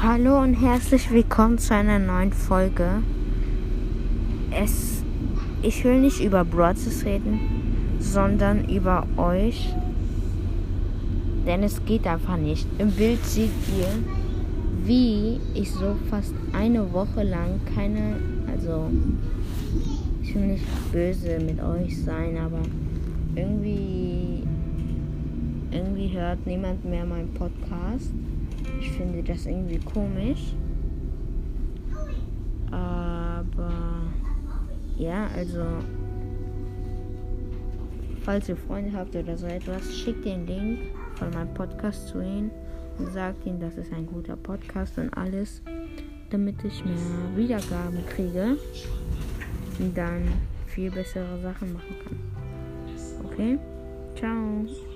Hallo und herzlich willkommen zu einer neuen Folge. Es, ich will nicht über Broadcast reden, sondern über euch. Denn es geht einfach nicht. Im Bild seht ihr, wie ich so fast eine Woche lang keine, also ich will nicht böse mit euch sein, aber irgendwie, irgendwie hört niemand mehr meinen Podcast. Ich finde das irgendwie komisch. Aber ja, also falls ihr Freunde habt oder so etwas, schickt den Link von meinem Podcast zu ihnen und sagt ihnen, das ist ein guter Podcast und alles, damit ich mehr Wiedergaben kriege und dann viel bessere Sachen machen kann. Okay? Ciao.